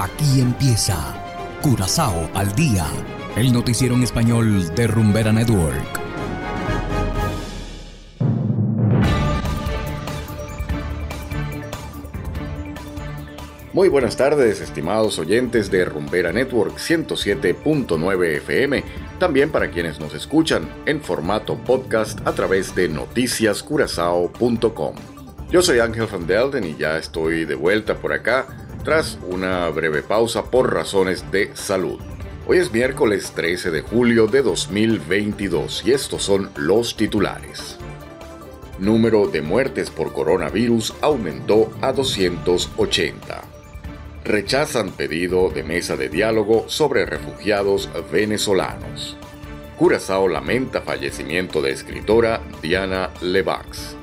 Aquí empieza Curazao al día, el noticiero en español de Rumbera Network. Muy buenas tardes, estimados oyentes de Rumbera Network 107.9 FM, también para quienes nos escuchan en formato podcast a través de noticiascurazao.com. Yo soy Ángel Van Delden y ya estoy de vuelta por acá tras una breve pausa por razones de salud. Hoy es miércoles 13 de julio de 2022 y estos son los titulares. Número de muertes por coronavirus aumentó a 280. Rechazan pedido de mesa de diálogo sobre refugiados venezolanos. Curazao lamenta fallecimiento de escritora Diana Levax.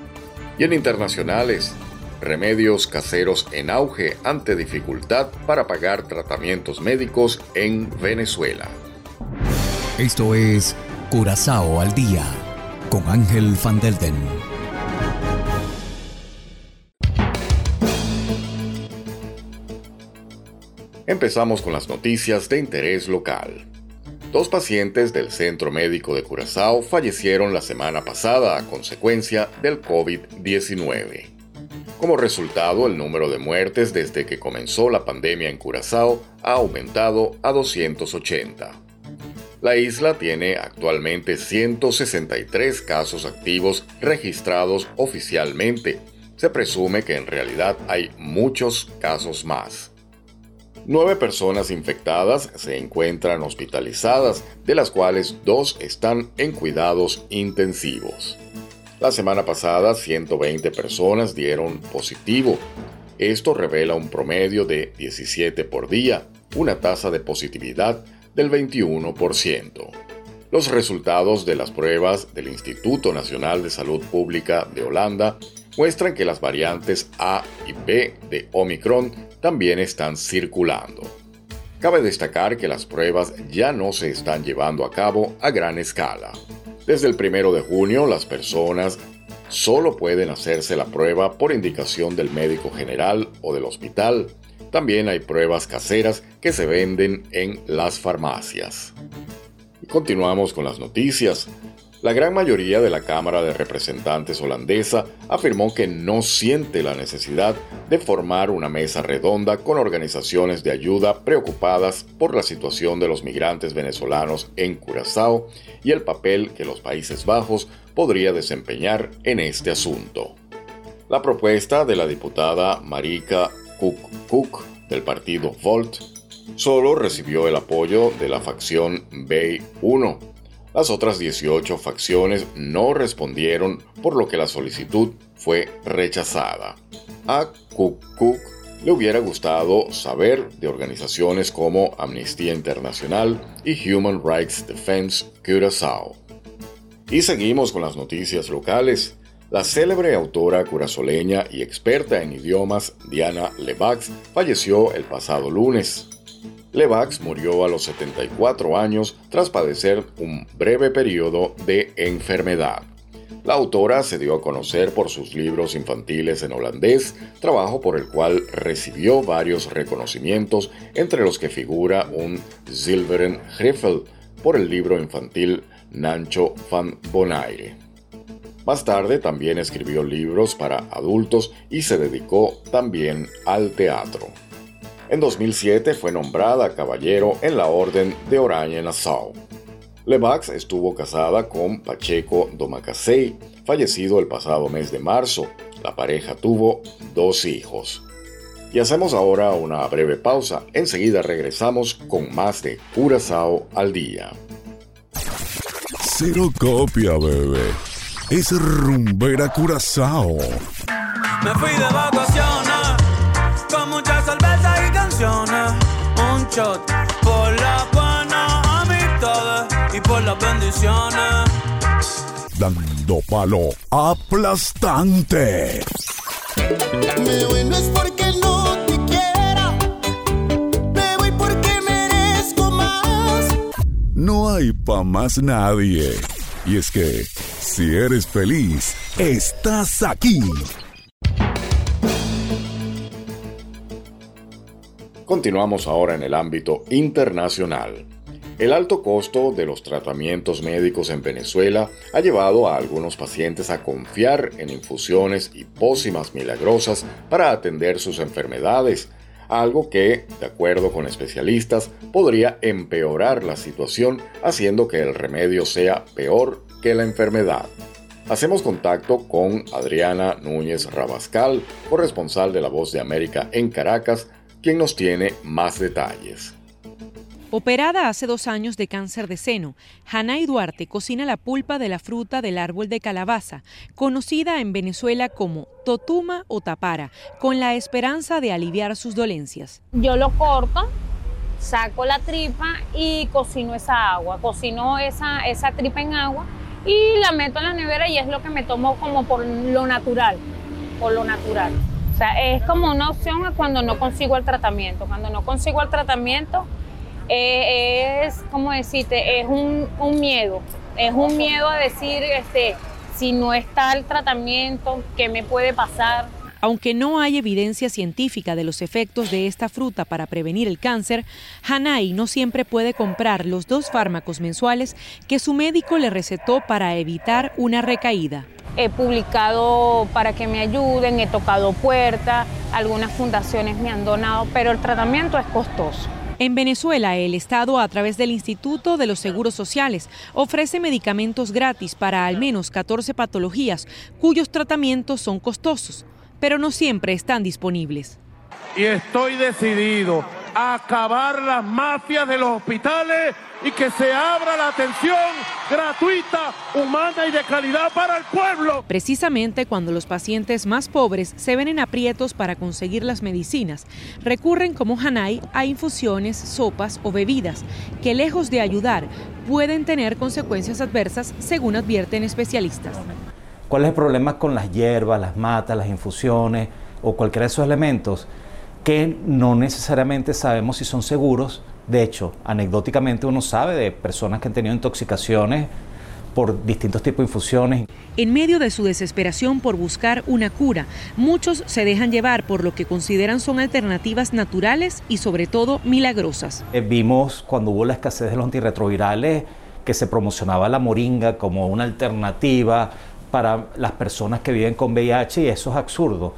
Y en internacionales, remedios caseros en auge ante dificultad para pagar tratamientos médicos en Venezuela. Esto es Curazao al día con Ángel Van Delden. Empezamos con las noticias de interés local. Dos pacientes del Centro Médico de Curazao fallecieron la semana pasada a consecuencia del COVID-19. Como resultado, el número de muertes desde que comenzó la pandemia en Curazao ha aumentado a 280. La isla tiene actualmente 163 casos activos registrados oficialmente. Se presume que en realidad hay muchos casos más. Nueve personas infectadas se encuentran hospitalizadas, de las cuales dos están en cuidados intensivos. La semana pasada 120 personas dieron positivo. Esto revela un promedio de 17 por día, una tasa de positividad del 21%. Los resultados de las pruebas del Instituto Nacional de Salud Pública de Holanda muestran que las variantes A y B de Omicron también están circulando. Cabe destacar que las pruebas ya no se están llevando a cabo a gran escala. Desde el primero de junio, las personas solo pueden hacerse la prueba por indicación del médico general o del hospital. También hay pruebas caseras que se venden en las farmacias. continuamos con las noticias. La gran mayoría de la Cámara de Representantes holandesa afirmó que no siente la necesidad de formar una mesa redonda con organizaciones de ayuda preocupadas por la situación de los migrantes venezolanos en Curazao y el papel que los Países Bajos podría desempeñar en este asunto. La propuesta de la diputada Marika Cook del partido Volt solo recibió el apoyo de la facción Bay 1 las otras 18 facciones no respondieron, por lo que la solicitud fue rechazada. A Cook Cook le hubiera gustado saber de organizaciones como Amnistía Internacional y Human Rights Defense Curaçao. Y seguimos con las noticias locales. La célebre autora curazoleña y experta en idiomas Diana Levax falleció el pasado lunes. Levax murió a los 74 años tras padecer un breve periodo de enfermedad. La autora se dio a conocer por sus libros infantiles en holandés, trabajo por el cual recibió varios reconocimientos, entre los que figura un Zilveren Griffel por el libro infantil Nancho van Bonaire. Más tarde también escribió libros para adultos y se dedicó también al teatro. En 2007 fue nombrada caballero en la Orden de Orange-Nassau. Levax estuvo casada con Pacheco Domacasey, fallecido el pasado mes de marzo. La pareja tuvo dos hijos. Y hacemos ahora una breve pausa. Enseguida regresamos con más de Curazao al día. Cero copia, bebé. Es rumbera Curazao. Me fui de vacaciones con muchas Un shot por la buena amistad y por las bendiciones. Dando palo aplastante. Me voy no es porque no te quiera. Me voy porque merezco más. No hay pa' más nadie. Y es que, si eres feliz, estás aquí. Continuamos ahora en el ámbito internacional. El alto costo de los tratamientos médicos en Venezuela ha llevado a algunos pacientes a confiar en infusiones y pócimas milagrosas para atender sus enfermedades, algo que, de acuerdo con especialistas, podría empeorar la situación haciendo que el remedio sea peor que la enfermedad. Hacemos contacto con Adriana Núñez Rabascal, corresponsal de La Voz de América en Caracas, quien nos tiene más detalles. Operada hace dos años de cáncer de seno, Hanay Duarte cocina la pulpa de la fruta del árbol de calabaza, conocida en Venezuela como totuma o tapara, con la esperanza de aliviar sus dolencias. Yo lo corto, saco la tripa y cocino esa agua, cocino esa, esa tripa en agua y la meto en la nevera y es lo que me tomo como por lo natural, por lo natural. O sea, es como una opción cuando no consigo el tratamiento. Cuando no consigo el tratamiento, eh, es, como decirte, es un, miedo, es un miedo a decir, este, si no está el tratamiento, ¿qué me puede pasar? Aunque no hay evidencia científica de los efectos de esta fruta para prevenir el cáncer, Hanai no siempre puede comprar los dos fármacos mensuales que su médico le recetó para evitar una recaída. He publicado para que me ayuden, he tocado puertas, algunas fundaciones me han donado, pero el tratamiento es costoso. En Venezuela, el Estado, a través del Instituto de los Seguros Sociales, ofrece medicamentos gratis para al menos 14 patologías cuyos tratamientos son costosos, pero no siempre están disponibles. Y estoy decidido a acabar las mafias de los hospitales y que se abra la atención gratuita, humana y de calidad para el pueblo. Precisamente cuando los pacientes más pobres se ven en aprietos para conseguir las medicinas, recurren como Hanai a infusiones, sopas o bebidas que lejos de ayudar pueden tener consecuencias adversas según advierten especialistas. ¿Cuál es el problema con las hierbas, las matas, las infusiones o cualquiera de esos elementos? Que no necesariamente sabemos si son seguros de hecho, anecdóticamente uno sabe de personas que han tenido intoxicaciones por distintos tipos de infusiones. En medio de su desesperación por buscar una cura, muchos se dejan llevar por lo que consideran son alternativas naturales y sobre todo milagrosas. Eh, vimos cuando hubo la escasez de los antirretrovirales que se promocionaba la moringa como una alternativa para las personas que viven con VIH y eso es absurdo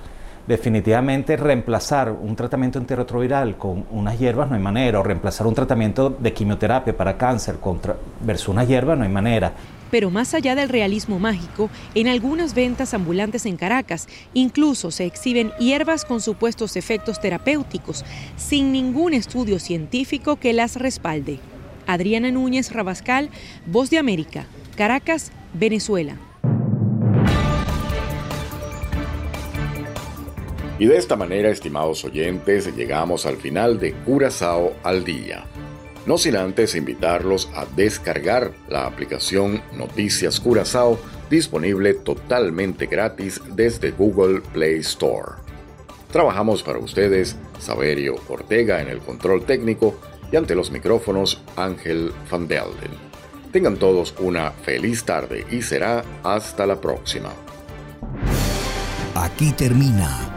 definitivamente reemplazar un tratamiento antirretroviral con unas hierbas no hay manera, o reemplazar un tratamiento de quimioterapia para cáncer contra, versus una hierba no hay manera. Pero más allá del realismo mágico, en algunas ventas ambulantes en Caracas incluso se exhiben hierbas con supuestos efectos terapéuticos, sin ningún estudio científico que las respalde. Adriana Núñez Rabascal, Voz de América, Caracas, Venezuela. Y de esta manera, estimados oyentes, llegamos al final de Curazao al Día. No sin antes invitarlos a descargar la aplicación Noticias Curazao, disponible totalmente gratis desde Google Play Store. Trabajamos para ustedes Saberio Ortega en el control técnico y ante los micrófonos Ángel Van Delden. Tengan todos una feliz tarde y será hasta la próxima. Aquí termina